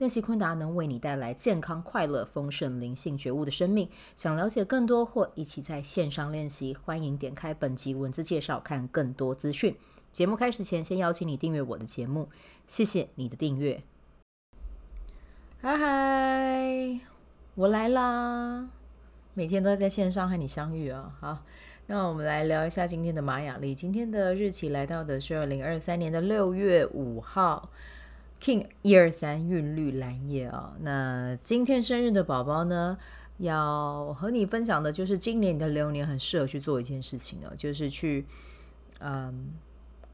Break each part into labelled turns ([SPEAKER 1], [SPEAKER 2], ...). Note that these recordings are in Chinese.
[SPEAKER 1] 练习昆达能为你带来健康、快乐、丰盛、灵性觉悟的生命。想了解更多或一起在线上练习，欢迎点开本集文字介绍，看更多资讯。节目开始前，先邀请你订阅我的节目，谢谢你的订阅。嗨嗨，我来啦！每天都在线上和你相遇啊。好，那我们来聊一下今天的玛雅历。今天的日期来到的是二零二三年的六月五号。King 一二三韵律蓝夜啊，那今天生日的宝宝呢，要和你分享的就是今年的流年很适合去做一件事情哦，就是去嗯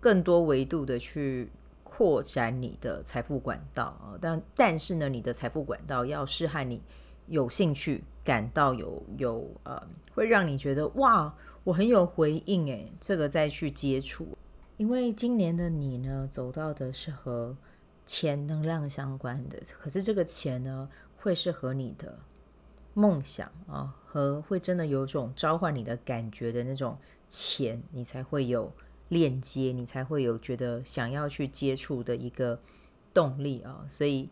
[SPEAKER 1] 更多维度的去扩展你的财富管道啊，但但是呢，你的财富管道要是和你有兴趣、感到有有呃，会让你觉得哇，我很有回应诶，这个再去接触，因为今年的你呢，走到的是和钱能量相关的，可是这个钱呢，会是和你的梦想啊，和会真的有种召唤你的感觉的那种钱，你才会有链接，你才会有觉得想要去接触的一个动力啊。所以，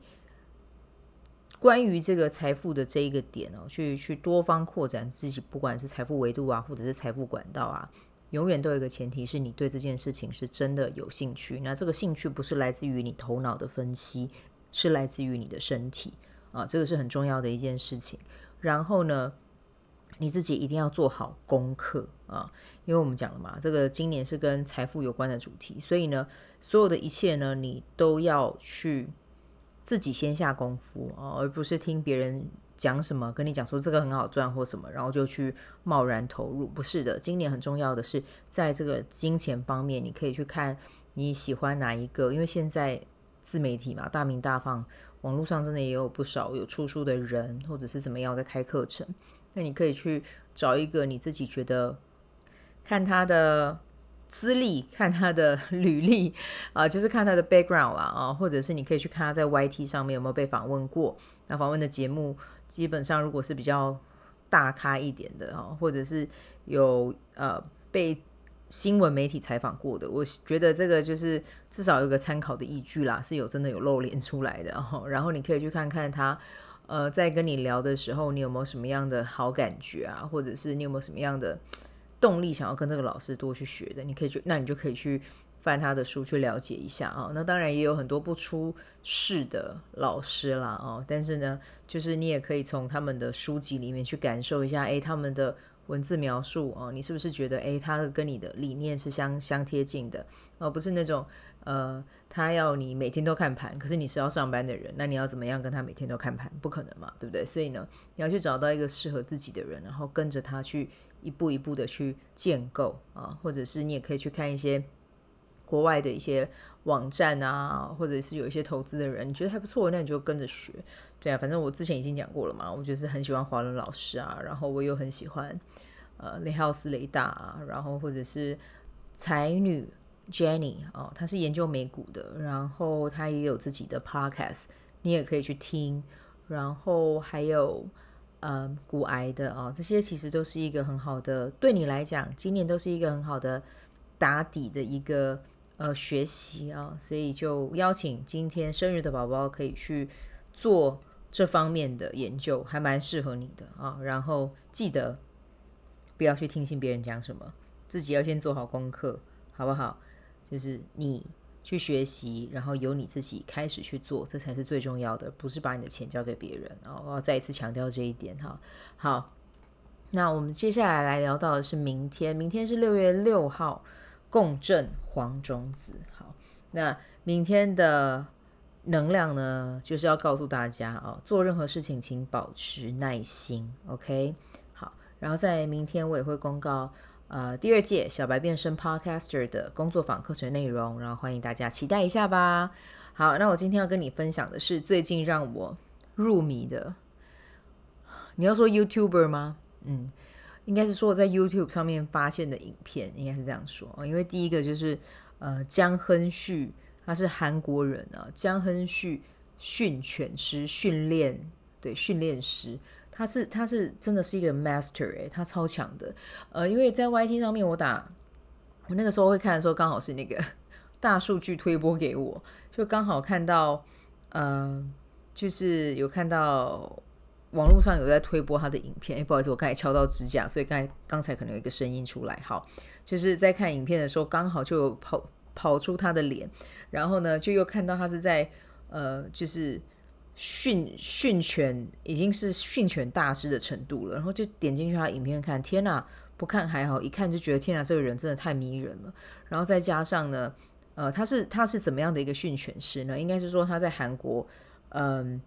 [SPEAKER 1] 关于这个财富的这一个点哦，去去多方扩展自己，不管是财富维度啊，或者是财富管道啊。永远都有一个前提是你对这件事情是真的有兴趣，那这个兴趣不是来自于你头脑的分析，是来自于你的身体啊，这个是很重要的一件事情。然后呢，你自己一定要做好功课啊，因为我们讲了嘛，这个今年是跟财富有关的主题，所以呢，所有的一切呢，你都要去自己先下功夫啊，而不是听别人。讲什么？跟你讲说这个很好赚或什么，然后就去贸然投入？不是的，今年很重要的是，在这个金钱方面，你可以去看你喜欢哪一个，因为现在自媒体嘛，大名大放，网络上真的也有不少有出书的人，或者是怎么样在开课程。那你可以去找一个你自己觉得，看他的资历，看他的履历啊、就是看他的 background 啦啊，或者是你可以去看他在 YT 上面有没有被访问过，那访问的节目。基本上，如果是比较大咖一点的哈，或者是有呃被新闻媒体采访过的，我觉得这个就是至少有个参考的依据啦，是有真的有露脸出来的哈。然后你可以去看看他呃在跟你聊的时候，你有没有什么样的好感觉啊，或者是你有没有什么样的动力想要跟这个老师多去学的，你可以去，那你就可以去。翻他的书去了解一下啊，那当然也有很多不出世的老师啦哦，但是呢，就是你也可以从他们的书籍里面去感受一下，诶，他们的文字描述哦，你是不是觉得诶，他跟你的理念是相相贴近的，而不是那种呃，他要你每天都看盘，可是你是要上班的人，那你要怎么样跟他每天都看盘？不可能嘛，对不对？所以呢，你要去找到一个适合自己的人，然后跟着他去一步一步的去建构啊，或者是你也可以去看一些。国外的一些网站啊，或者是有一些投资的人，你觉得还不错，那你就跟着学。对啊，反正我之前已经讲过了嘛，我就是很喜欢华伦老师啊，然后我又很喜欢呃雷浩斯雷大啊，然后或者是才女 Jenny 哦，她是研究美股的，然后她也有自己的 podcast，你也可以去听。然后还有呃股癌的啊，这些其实都是一个很好的，对你来讲，今年都是一个很好的打底的一个。呃，学习啊，所以就邀请今天生日的宝宝可以去做这方面的研究，还蛮适合你的啊。然后记得不要去听信别人讲什么，自己要先做好功课，好不好？就是你去学习，然后由你自己开始去做，这才是最重要的，不是把你的钱交给别人啊。我要再一次强调这一点哈。好，那我们接下来来聊到的是明天，明天是六月六号。共振黄种子，好，那明天的能量呢，就是要告诉大家哦，做任何事情请保持耐心，OK？好，然后在明天我也会公告呃第二届小白变身 Podcaster 的工作坊课程内容，然后欢迎大家期待一下吧。好，那我今天要跟你分享的是最近让我入迷的，你要说 YouTuber 吗？嗯。应该是说我在 YouTube 上面发现的影片，应该是这样说。因为第一个就是呃姜亨旭，他是韩国人啊，姜亨旭训犬师训练对训练师，他是他是真的是一个 master 哎，他超强的。呃，因为在 YT 上面我打我那个时候会看的时候，刚好是那个 大数据推播给我，就刚好看到呃，就是有看到。网络上有在推播他的影片，哎，不好意思，我刚才敲到指甲，所以刚才刚才可能有一个声音出来。好，就是在看影片的时候，刚好就跑跑出他的脸，然后呢，就又看到他是在呃，就是训训犬，已经是训犬大师的程度了。然后就点进去他影片看，天哪，不看还好，一看就觉得天哪，这个人真的太迷人了。然后再加上呢，呃，他是他是怎么样的一个训犬师呢？应该是说他在韩国，嗯、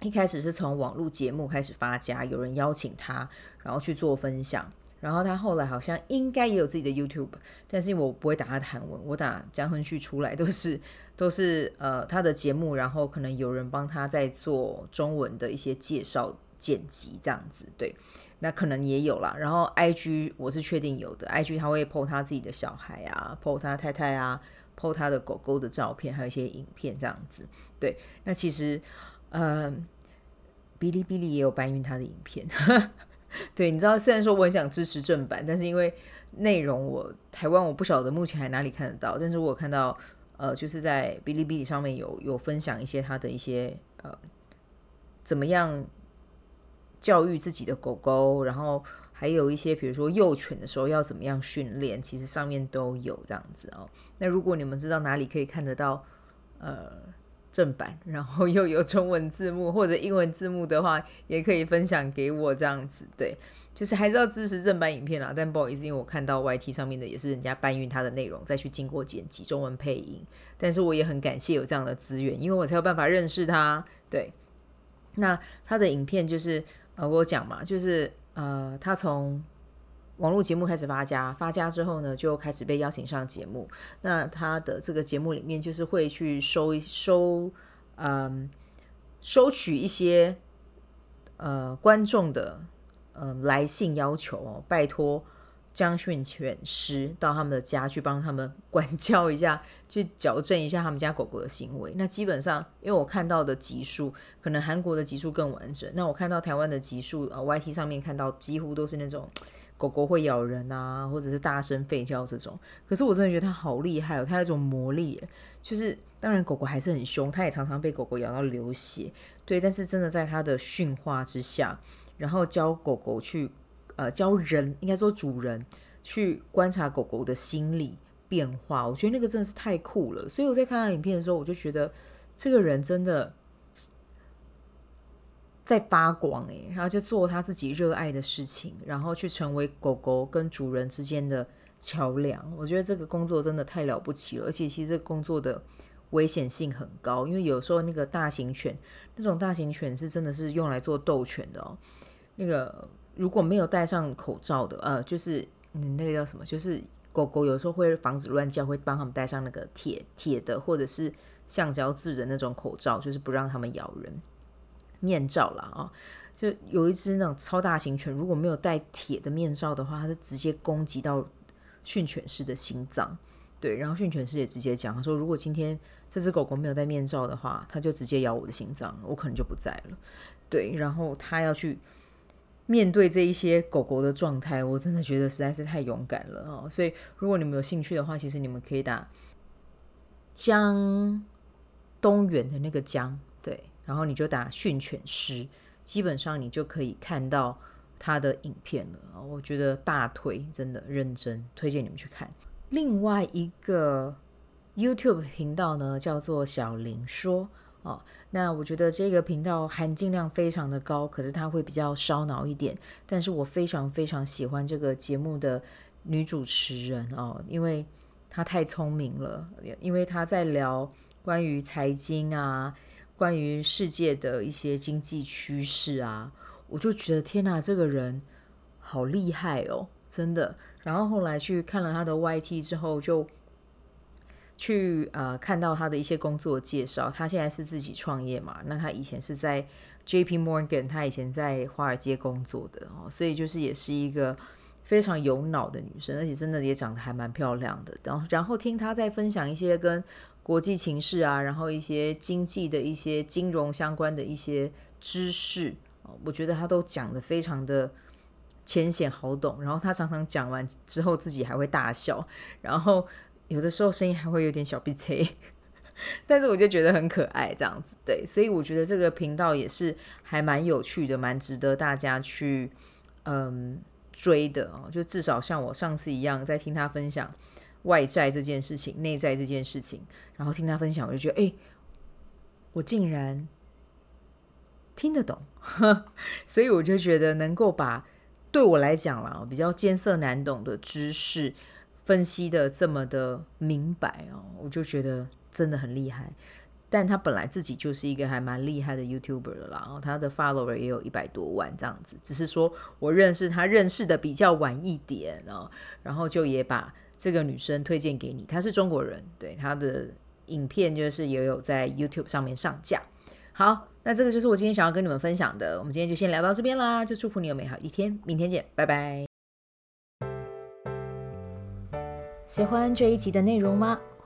[SPEAKER 1] 一开始是从网络节目开始发家，有人邀请他，然后去做分享。然后他后来好像应该也有自己的 YouTube，但是我不会打他的韩文，我打姜亨旭出来都是都是呃他的节目，然后可能有人帮他在做中文的一些介绍剪辑这样子。对，那可能也有啦。然后 IG 我是确定有的，IG 他会 po 他自己的小孩啊，po 他太太啊，po 他的狗狗的照片，还有一些影片这样子。对，那其实。呃，哔哩哔哩也有搬运他的影片，对，你知道，虽然说我很想支持正版，但是因为内容我台湾我不晓得目前还哪里看得到，但是我看到呃，就是在哔哩哔哩上面有有分享一些他的一些呃，怎么样教育自己的狗狗，然后还有一些比如说幼犬的时候要怎么样训练，其实上面都有这样子哦。那如果你们知道哪里可以看得到，呃。正版，然后又有中文字幕或者英文字幕的话，也可以分享给我这样子。对，就是还是要支持正版影片啦。但不好意思，因为我看到 YT 上面的也是人家搬运他的内容，再去经过剪辑、中文配音。但是我也很感谢有这样的资源，因为我才有办法认识他。对，那他的影片就是呃，我讲嘛，就是呃，他从。网络节目开始发家，发家之后呢，就开始被邀请上节目。那他的这个节目里面，就是会去收一收，嗯，收取一些呃观众的呃来信要求哦，拜托姜训犬师到他们的家去帮他们管教一下，去矫正一下他们家狗狗的行为。那基本上，因为我看到的集数，可能韩国的集数更完整。那我看到台湾的集数，呃，YT 上面看到几乎都是那种。狗狗会咬人啊，或者是大声吠叫这种。可是我真的觉得它好厉害哦，它有一种魔力，就是当然狗狗还是很凶，它也常常被狗狗咬到流血。对，但是真的在它的驯化之下，然后教狗狗去，呃，教人应该说主人去观察狗狗的心理变化。我觉得那个真的是太酷了。所以我在看他影片的时候，我就觉得这个人真的。在发光诶，然后就做他自己热爱的事情，然后去成为狗狗跟主人之间的桥梁。我觉得这个工作真的太了不起了，而且其实这个工作的危险性很高，因为有时候那个大型犬，那种大型犬是真的是用来做斗犬的哦。那个如果没有戴上口罩的，呃，就是嗯，那个叫什么？就是狗狗有时候会防止乱叫，会帮他们戴上那个铁铁的或者是橡胶制的那种口罩，就是不让他们咬人。面罩啦，啊，就有一只那种超大型犬，如果没有戴铁的面罩的话，它是直接攻击到训犬师的心脏。对，然后训犬师也直接讲，他说如果今天这只狗狗没有戴面罩的话，它就直接咬我的心脏，我可能就不在了。对，然后他要去面对这一些狗狗的状态，我真的觉得实在是太勇敢了啊！所以如果你们有兴趣的话，其实你们可以打江东远的那个江，对。然后你就打训犬师，基本上你就可以看到他的影片了。我觉得大推，真的认真推荐你们去看。另外一个 YouTube 频道呢，叫做小林说哦。那我觉得这个频道含金量非常的高，可是它会比较烧脑一点。但是我非常非常喜欢这个节目的女主持人哦，因为她太聪明了，因为她在聊关于财经啊。关于世界的一些经济趋势啊，我就觉得天哪，这个人好厉害哦，真的。然后后来去看了他的 YT 之后，就去呃看到他的一些工作介绍，他现在是自己创业嘛，那他以前是在 JP Morgan，他以前在华尔街工作的哦，所以就是也是一个非常有脑的女生，而且真的也长得还蛮漂亮的。然后然后听他在分享一些跟国际情势啊，然后一些经济的一些金融相关的一些知识，我觉得他都讲得非常的浅显好懂。然后他常常讲完之后自己还会大笑，然后。有的时候声音还会有点小鼻塞，但是我就觉得很可爱，这样子对，所以我觉得这个频道也是还蛮有趣的，蛮值得大家去嗯追的哦。就至少像我上次一样，在听他分享外在这件事情、内在这件事情，然后听他分享，我就觉得哎，我竟然听得懂，所以我就觉得能够把对我来讲啦比较艰涩难懂的知识。分析的这么的明白哦，我就觉得真的很厉害。但他本来自己就是一个还蛮厉害的 YouTuber 了啦，然后他的 follower 也有一百多万这样子。只是说我认识他认识的比较晚一点哦，然后就也把这个女生推荐给你。她是中国人，对，她的影片就是也有在 YouTube 上面上架。好，那这个就是我今天想要跟你们分享的。我们今天就先聊到这边啦，就祝福你有美好一天，明天见，拜拜。喜欢这一集的内容吗？